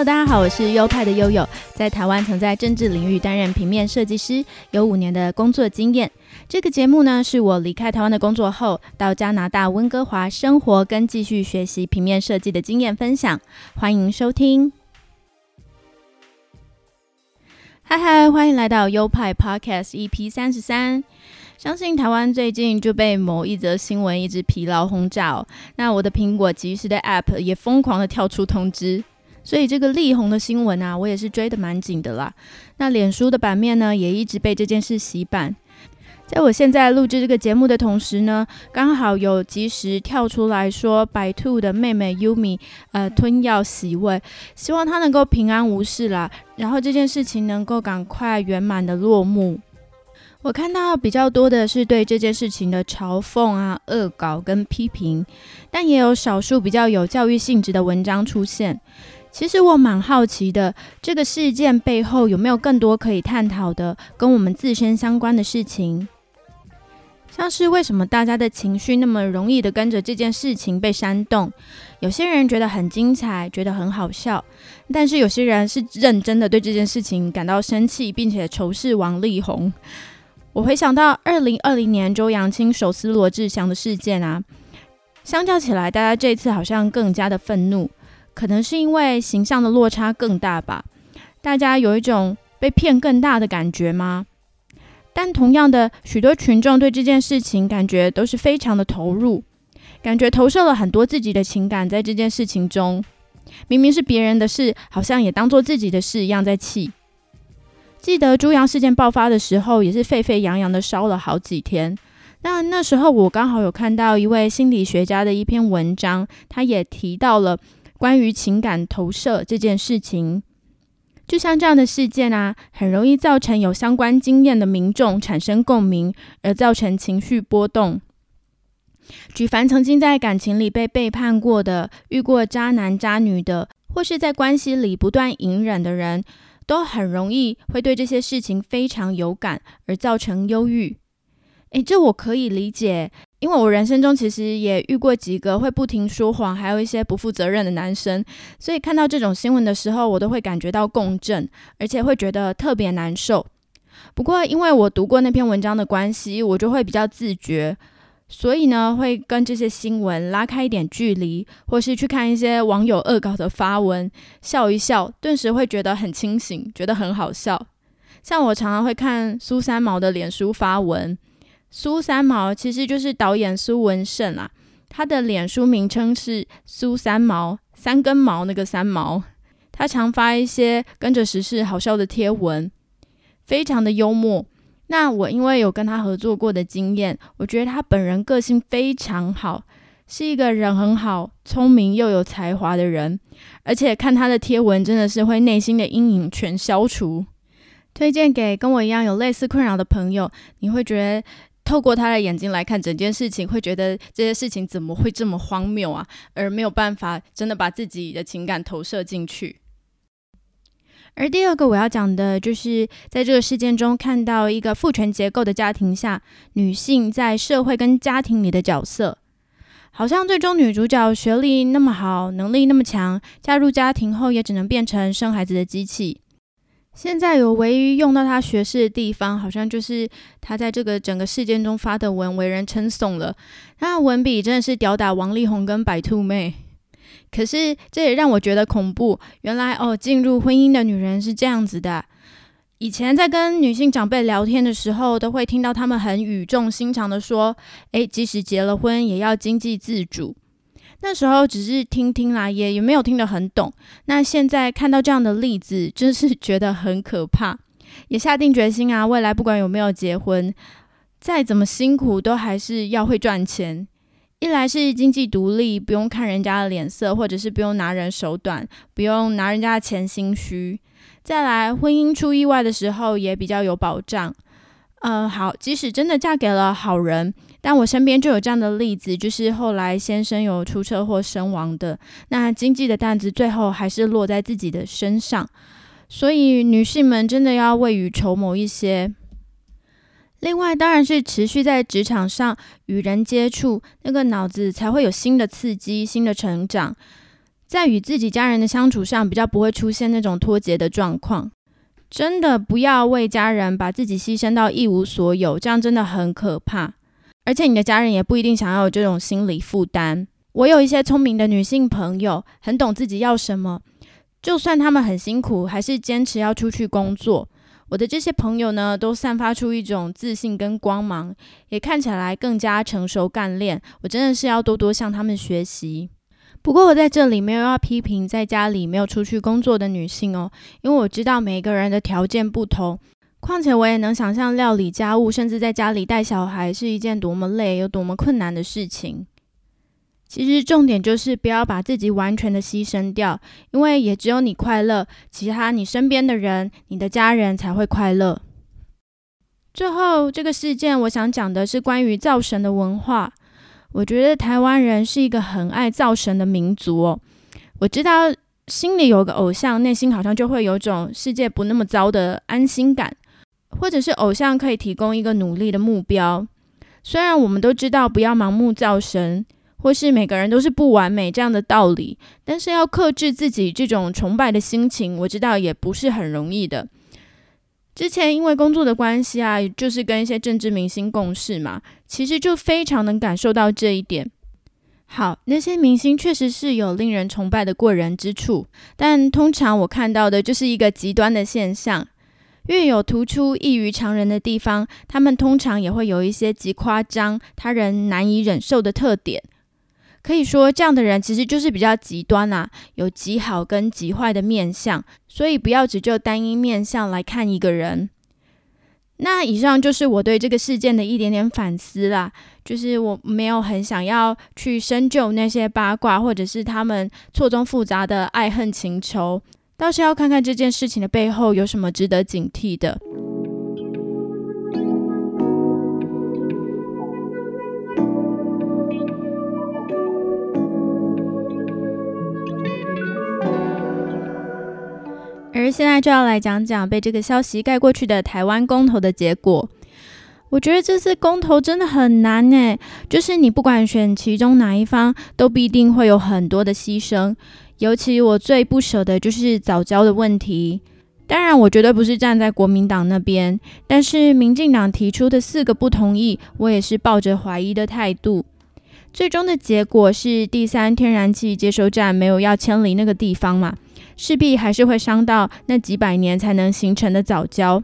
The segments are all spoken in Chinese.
大家好，我是优派的悠悠，在台湾曾在政治领域担任平面设计师，有五年的工作经验。这个节目呢，是我离开台湾的工作后，到加拿大温哥华生活跟继续学习平面设计的经验分享。欢迎收听。嗨嗨，欢迎来到优派 Podcast EP 三十三。相信台湾最近就被某一则新闻一直疲劳轰炸。那我的苹果即时的 App 也疯狂的跳出通知，所以这个力宏的新闻啊，我也是追的蛮紧的啦。那脸书的版面呢，也一直被这件事洗版。在我现在录制这个节目的同时呢，刚好有及时跳出来说白兔的妹妹 Yumi 呃吞药洗胃，希望她能够平安无事啦，然后这件事情能够赶快圆满的落幕。我看到比较多的是对这件事情的嘲讽啊、恶搞跟批评，但也有少数比较有教育性质的文章出现。其实我蛮好奇的，这个事件背后有没有更多可以探讨的跟我们自身相关的事情？像是为什么大家的情绪那么容易的跟着这件事情被煽动？有些人觉得很精彩，觉得很好笑，但是有些人是认真的对这件事情感到生气，并且仇视王力宏。我回想到二零二零年周扬青手撕罗志祥的事件啊，相较起来，大家这次好像更加的愤怒，可能是因为形象的落差更大吧？大家有一种被骗更大的感觉吗？但同样的，许多群众对这件事情感觉都是非常的投入，感觉投射了很多自己的情感在这件事情中，明明是别人的事，好像也当做自己的事一样在气。记得猪羊事件爆发的时候，也是沸沸扬扬的烧了好几天。那那时候我刚好有看到一位心理学家的一篇文章，他也提到了关于情感投射这件事情。就像这样的事件啊，很容易造成有相关经验的民众产生共鸣，而造成情绪波动。举凡曾经在感情里被背叛过的、遇过渣男渣女的，或是在关系里不断隐忍的人。都很容易会对这些事情非常有感，而造成忧郁。诶，这我可以理解，因为我人生中其实也遇过几个会不停说谎，还有一些不负责任的男生，所以看到这种新闻的时候，我都会感觉到共振，而且会觉得特别难受。不过，因为我读过那篇文章的关系，我就会比较自觉。所以呢，会跟这些新闻拉开一点距离，或是去看一些网友恶搞的发文，笑一笑，顿时会觉得很清醒，觉得很好笑。像我常常会看苏三毛的脸书发文，苏三毛其实就是导演苏文胜啊，他的脸书名称是苏三毛，三根毛那个三毛，他常发一些跟着时事好笑的贴文，非常的幽默。那我因为有跟他合作过的经验，我觉得他本人个性非常好，是一个人很好、聪明又有才华的人。而且看他的贴文，真的是会内心的阴影全消除。推荐给跟我一样有类似困扰的朋友，你会觉得透过他的眼睛来看整件事情，会觉得这些事情怎么会这么荒谬啊？而没有办法真的把自己的情感投射进去。而第二个我要讲的，就是在这个事件中看到一个父权结构的家庭下，女性在社会跟家庭里的角色，好像最终女主角学历那么好，能力那么强，加入家庭后也只能变成生孩子的机器。现在有唯一用到她学识的地方，好像就是她在这个整个事件中发的文，为人称颂了。她的文笔真的是吊打王力宏跟白兔妹。可是这也让我觉得恐怖。原来哦，进入婚姻的女人是这样子的。以前在跟女性长辈聊天的时候，都会听到他们很语重心长的说：“诶，即使结了婚，也要经济自主。”那时候只是听听啦，也也没有听得很懂。那现在看到这样的例子，真是觉得很可怕。也下定决心啊，未来不管有没有结婚，再怎么辛苦，都还是要会赚钱。一来是经济独立，不用看人家的脸色，或者是不用拿人手短，不用拿人家的钱心虚。再来，婚姻出意外的时候也比较有保障。嗯，好，即使真的嫁给了好人，但我身边就有这样的例子，就是后来先生有出车祸身亡的，那经济的担子最后还是落在自己的身上。所以，女性们真的要未雨绸缪一些。另外，当然是持续在职场上与人接触，那个脑子才会有新的刺激、新的成长。在与自己家人的相处上，比较不会出现那种脱节的状况。真的不要为家人把自己牺牲到一无所有，这样真的很可怕。而且你的家人也不一定想要有这种心理负担。我有一些聪明的女性朋友，很懂自己要什么，就算他们很辛苦，还是坚持要出去工作。我的这些朋友呢，都散发出一种自信跟光芒，也看起来更加成熟干练。我真的是要多多向他们学习。不过我在这里没有要批评在家里没有出去工作的女性哦，因为我知道每个人的条件不同。况且我也能想象料理家务，甚至在家里带小孩是一件多么累、有多么困难的事情。其实重点就是不要把自己完全的牺牲掉，因为也只有你快乐，其他你身边的人、你的家人才会快乐。最后这个事件，我想讲的是关于造神的文化。我觉得台湾人是一个很爱造神的民族哦。我知道心里有个偶像，内心好像就会有种世界不那么糟的安心感，或者是偶像可以提供一个努力的目标。虽然我们都知道不要盲目造神，或是每个人都是不完美这样的道理，但是要克制自己这种崇拜的心情，我知道也不是很容易的。之前因为工作的关系啊，就是跟一些政治明星共事嘛，其实就非常能感受到这一点。好，那些明星确实是有令人崇拜的过人之处，但通常我看到的就是一个极端的现象：越有突出异于常人的地方，他们通常也会有一些极夸张、他人难以忍受的特点。可以说，这样的人其实就是比较极端啊，有极好跟极坏的面相，所以不要只就单一面相来看一个人。那以上就是我对这个事件的一点点反思啦，就是我没有很想要去深究那些八卦，或者是他们错综复杂的爱恨情仇，倒是要看看这件事情的背后有什么值得警惕的。而现在就要来讲讲被这个消息盖过去的台湾公投的结果。我觉得这次公投真的很难呢，就是你不管选其中哪一方，都必定会有很多的牺牲。尤其我最不舍的就是早教的问题。当然，我绝对不是站在国民党那边，但是民进党提出的四个不同意，我也是抱着怀疑的态度。最终的结果是第三天然气接收站没有要迁离那个地方嘛？势必还是会伤到那几百年才能形成的早教，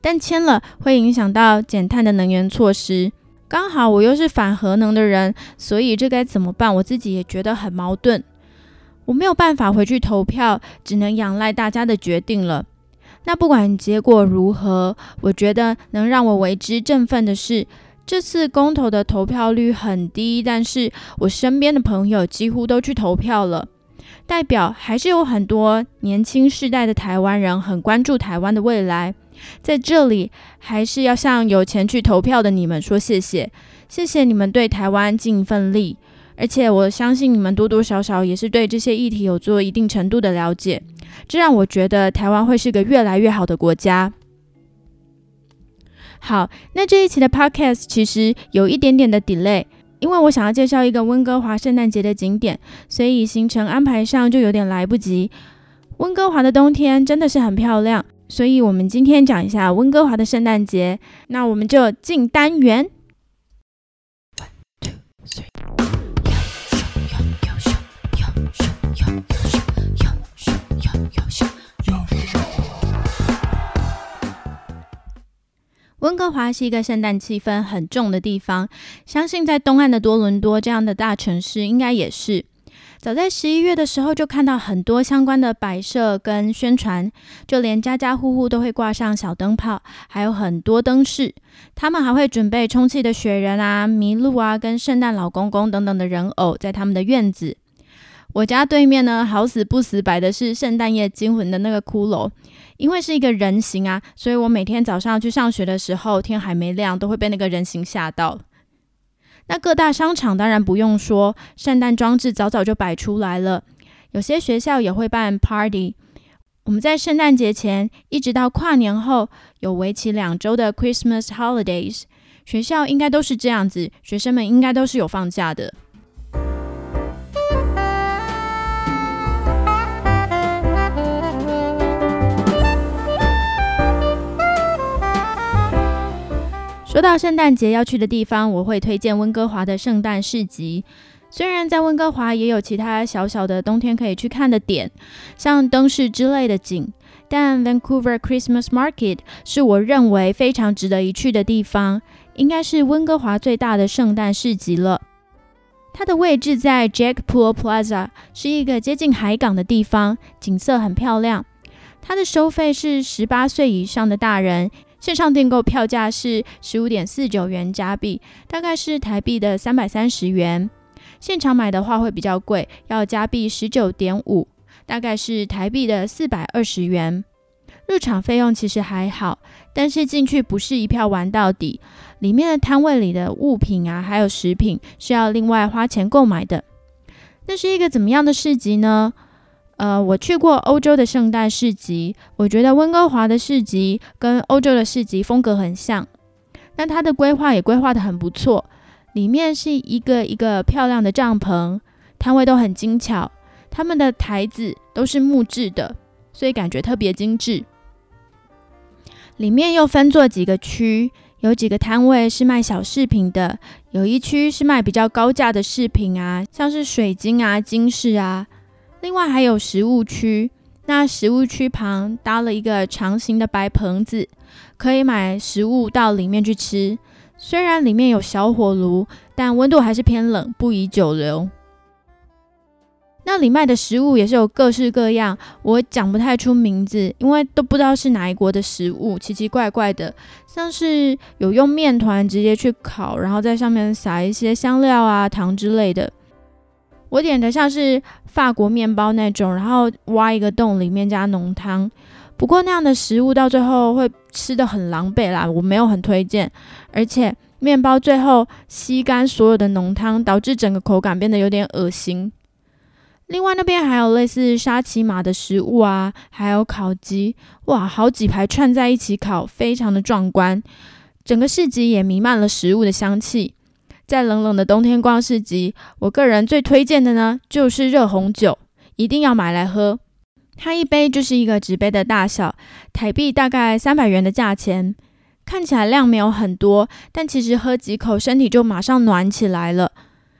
但签了会影响到减碳的能源措施。刚好我又是反核能的人，所以这该怎么办？我自己也觉得很矛盾。我没有办法回去投票，只能仰赖大家的决定了。那不管结果如何，我觉得能让我为之振奋的是，这次公投的投票率很低，但是我身边的朋友几乎都去投票了。代表还是有很多年轻世代的台湾人很关注台湾的未来，在这里还是要向有钱去投票的你们说谢谢，谢谢你们对台湾尽一份力，而且我相信你们多多少少也是对这些议题有做一定程度的了解，这让我觉得台湾会是个越来越好的国家。好，那这一期的 podcast 其实有一点点的 delay。因为我想要介绍一个温哥华圣诞节的景点，所以行程安排上就有点来不及。温哥华的冬天真的是很漂亮，所以我们今天讲一下温哥华的圣诞节。那我们就进单元。温哥华是一个圣诞气氛很重的地方，相信在东岸的多伦多这样的大城市应该也是。早在十一月的时候就看到很多相关的摆设跟宣传，就连家家户户都会挂上小灯泡，还有很多灯饰。他们还会准备充气的雪人啊、麋鹿啊、跟圣诞老公公等等的人偶在他们的院子。我家对面呢，好死不死摆的是圣诞夜惊魂的那个骷髅。因为是一个人形啊，所以我每天早上去上学的时候，天还没亮，都会被那个人形吓到。那各大商场当然不用说，圣诞装置早早就摆出来了。有些学校也会办 party。我们在圣诞节前一直到跨年后，有为期两周的 Christmas holidays，学校应该都是这样子，学生们应该都是有放假的。说到圣诞节要去的地方，我会推荐温哥华的圣诞市集。虽然在温哥华也有其他小小的冬天可以去看的点，像灯饰之类的景，但 Vancouver Christmas Market 是我认为非常值得一去的地方，应该是温哥华最大的圣诞市集了。它的位置在 Jack Pool Plaza，是一个接近海港的地方，景色很漂亮。它的收费是十八岁以上的大人，线上订购票价是十五点四九元加币，大概是台币的三百三十元。现场买的话会比较贵，要加币十九点五，大概是台币的四百二十元。入场费用其实还好，但是进去不是一票玩到底，里面的摊位里的物品啊，还有食品是要另外花钱购买的。那是一个怎么样的市集呢？呃，我去过欧洲的圣诞市集，我觉得温哥华的市集跟欧洲的市集风格很像，但它的规划也规划的很不错。里面是一个一个漂亮的帐篷，摊位都很精巧，他们的台子都是木质的，所以感觉特别精致。里面又分作几个区，有几个摊位是卖小饰品的，有一区是卖比较高价的饰品啊，像是水晶啊、金饰啊。另外还有食物区，那食物区旁搭了一个长形的白棚子，可以买食物到里面去吃。虽然里面有小火炉，但温度还是偏冷，不宜久留。那里卖的食物也是有各式各样，我讲不太出名字，因为都不知道是哪一国的食物，奇奇怪怪的，像是有用面团直接去烤，然后在上面撒一些香料啊、糖之类的。我点的像是法国面包那种，然后挖一个洞，里面加浓汤。不过那样的食物到最后会吃的很狼狈啦，我没有很推荐。而且面包最后吸干所有的浓汤，导致整个口感变得有点恶心。另外那边还有类似沙琪玛的食物啊，还有烤鸡，哇，好几排串在一起烤，非常的壮观。整个市集也弥漫了食物的香气。在冷冷的冬天逛市集，我个人最推荐的呢就是热红酒，一定要买来喝。它一杯就是一个纸杯的大小，台币大概三百元的价钱，看起来量没有很多，但其实喝几口身体就马上暖起来了，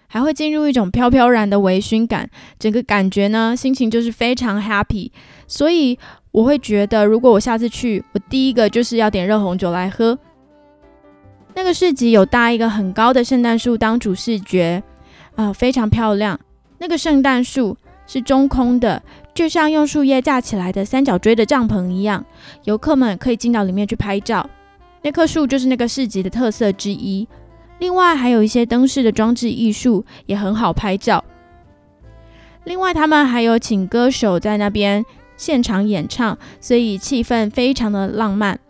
还会进入一种飘飘然的微醺感，整个感觉呢心情就是非常 happy，所以我会觉得如果我下次去，我第一个就是要点热红酒来喝。那个市集有搭一个很高的圣诞树当主视觉，啊，非常漂亮。那个圣诞树是中空的。就像用树叶架起来的三角锥的帐篷一样，游客们可以进到里面去拍照。那棵树就是那个市集的特色之一。另外还有一些灯饰的装置艺术也很好拍照。另外他们还有请歌手在那边现场演唱，所以气氛非常的浪漫。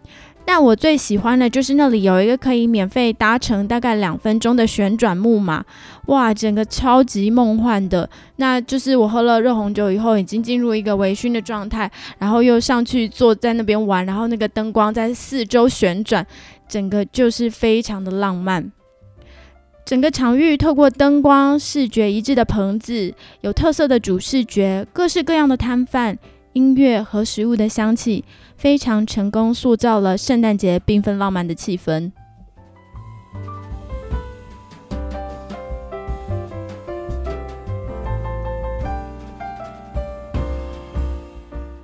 但我最喜欢的就是那里有一个可以免费搭乘大概两分钟的旋转木马，哇，整个超级梦幻的。那就是我喝了热红酒以后，已经进入一个微醺的状态，然后又上去坐在那边玩，然后那个灯光在四周旋转，整个就是非常的浪漫。整个场域透过灯光，视觉一致的棚子，有特色的主视觉，各式各样的摊贩。音乐和食物的香气非常成功，塑造了圣诞节缤纷浪漫的气氛。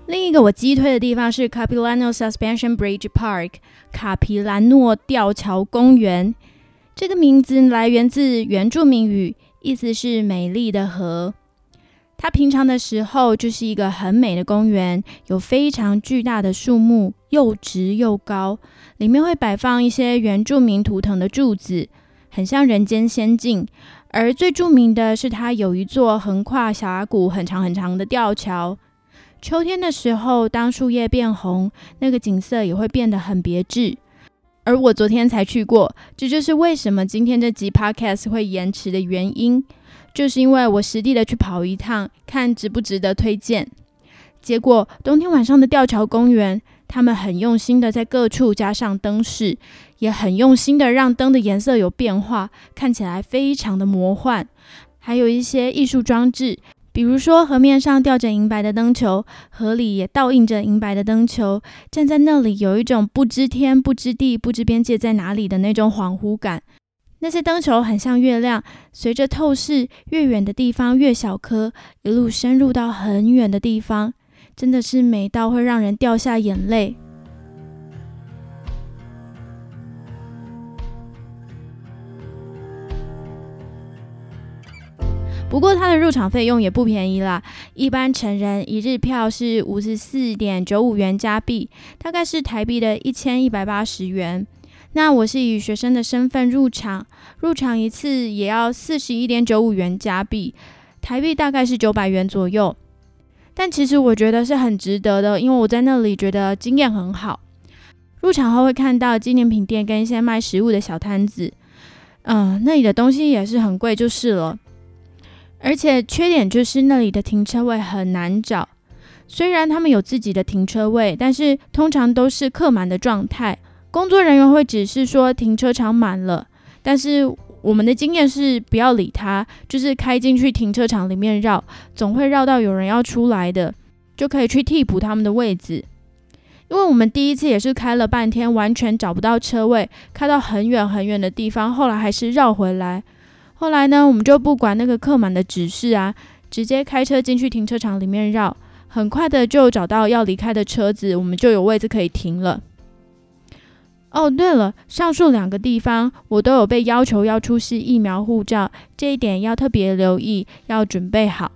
另一个我击推的地方是 Capilano Suspension Bridge Park（ 卡皮兰诺吊桥公园）。这个名字来源自原住民语，意思是“美丽的河”。它平常的时候就是一个很美的公园，有非常巨大的树木，又直又高，里面会摆放一些原住民图腾的柱子，很像人间仙境。而最著名的是，它有一座横跨峡谷、很长很长的吊桥。秋天的时候，当树叶变红，那个景色也会变得很别致。而我昨天才去过，这就是为什么今天这集 podcast 会延迟的原因。就是因为我实地的去跑一趟，看值不值得推荐。结果冬天晚上的吊桥公园，他们很用心的在各处加上灯饰，也很用心的让灯的颜色有变化，看起来非常的魔幻。还有一些艺术装置，比如说河面上吊着银白的灯球，河里也倒映着银白的灯球，站在那里有一种不知天、不知地、不知边界在哪里的那种恍惚感。那些灯球很像月亮，随着透视，越远的地方越小颗，一路深入到很远的地方，真的是美到会让人掉下眼泪。不过它的入场费用也不便宜啦，一般成人一日票是五十四点九五元加币，大概是台币的一千一百八十元。那我是以学生的身份入场，入场一次也要四十一点九五元加币，台币大概是九百元左右。但其实我觉得是很值得的，因为我在那里觉得经验很好。入场后会看到纪念品店跟一些卖食物的小摊子，嗯，那里的东西也是很贵就是了。而且缺点就是那里的停车位很难找，虽然他们有自己的停车位，但是通常都是客满的状态。工作人员会指示说停车场满了，但是我们的经验是不要理他，就是开进去停车场里面绕，总会绕到有人要出来的，就可以去替补他们的位置。因为我们第一次也是开了半天，完全找不到车位，开到很远很远的地方，后来还是绕回来。后来呢，我们就不管那个客满的指示啊，直接开车进去停车场里面绕，很快的就找到要离开的车子，我们就有位置可以停了。哦，对了，上述两个地方我都有被要求要出示疫苗护照，这一点要特别留意，要准备好。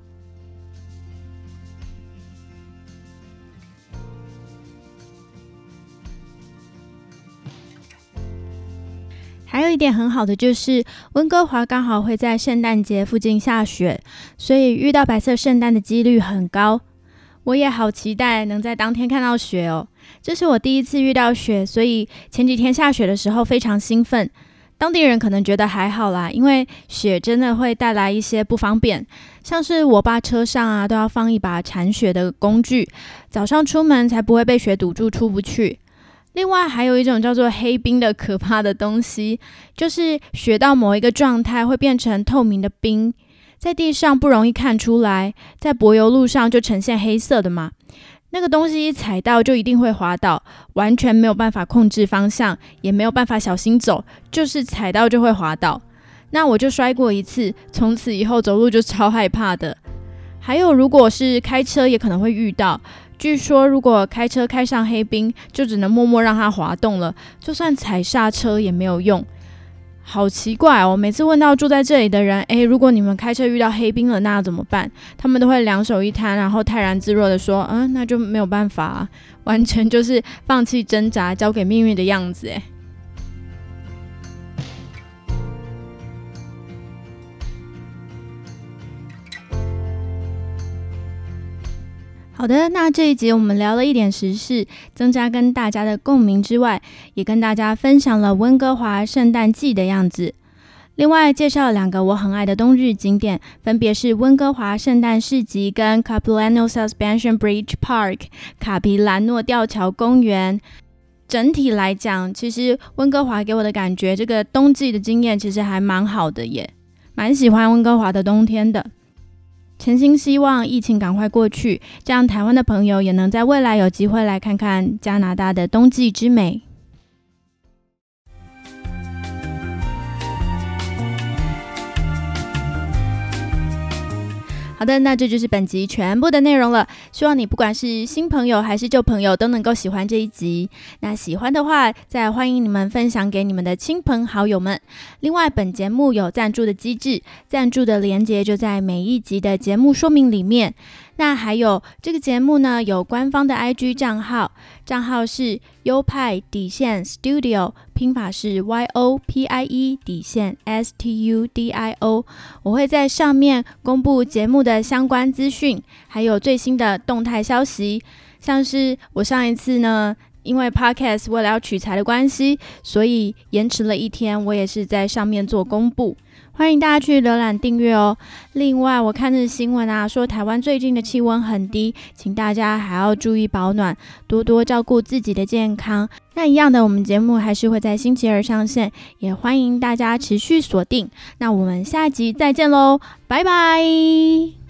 还有一点很好的就是，温哥华刚好会在圣诞节附近下雪，所以遇到白色圣诞的几率很高。我也好期待能在当天看到雪哦。这是我第一次遇到雪，所以前几天下雪的时候非常兴奋。当地人可能觉得还好啦，因为雪真的会带来一些不方便，像是我爸车上啊都要放一把铲雪的工具，早上出门才不会被雪堵住出不去。另外还有一种叫做黑冰的可怕的东西，就是雪到某一个状态会变成透明的冰，在地上不容易看出来，在柏油路上就呈现黑色的嘛。那个东西一踩到就一定会滑倒，完全没有办法控制方向，也没有办法小心走，就是踩到就会滑倒。那我就摔过一次，从此以后走路就超害怕的。还有，如果是开车也可能会遇到。据说如果开车开上黑冰，就只能默默让它滑动了，就算踩刹车也没有用。好奇怪哦！每次问到住在这里的人，诶，如果你们开车遇到黑冰了，那要怎么办？他们都会两手一摊，然后泰然自若的说：“嗯，那就没有办法，完全就是放弃挣扎，交给命运的样子。”诶。好的，那这一集我们聊了一点时事，增加跟大家的共鸣之外，也跟大家分享了温哥华圣诞季的样子。另外介绍两个我很爱的冬日景点，分别是温哥华圣诞市集跟 Capilano Suspension Bridge Park 卡皮兰诺吊桥公园。整体来讲，其实温哥华给我的感觉，这个冬季的经验其实还蛮好的耶，蛮喜欢温哥华的冬天的。诚心希望疫情赶快过去，这样台湾的朋友也能在未来有机会来看看加拿大的冬季之美。好的，那这就是本集全部的内容了。希望你不管是新朋友还是旧朋友，都能够喜欢这一集。那喜欢的话，再欢迎你们分享给你们的亲朋好友们。另外，本节目有赞助的机制，赞助的连接就在每一集的节目说明里面。那还有这个节目呢，有官方的 IG 账号，账号是优派底线 Studio，拼法是 Y O P I E 底线 S T U D I O。我会在上面公布节目的相关资讯，还有最新的动态消息。像是我上一次呢，因为 Podcast 为了要取材的关系，所以延迟了一天，我也是在上面做公布。欢迎大家去浏览订阅哦。另外，我看这新闻啊，说台湾最近的气温很低，请大家还要注意保暖，多多照顾自己的健康。那一样的，我们节目还是会在星期二上线，也欢迎大家持续锁定。那我们下集再见喽，拜拜。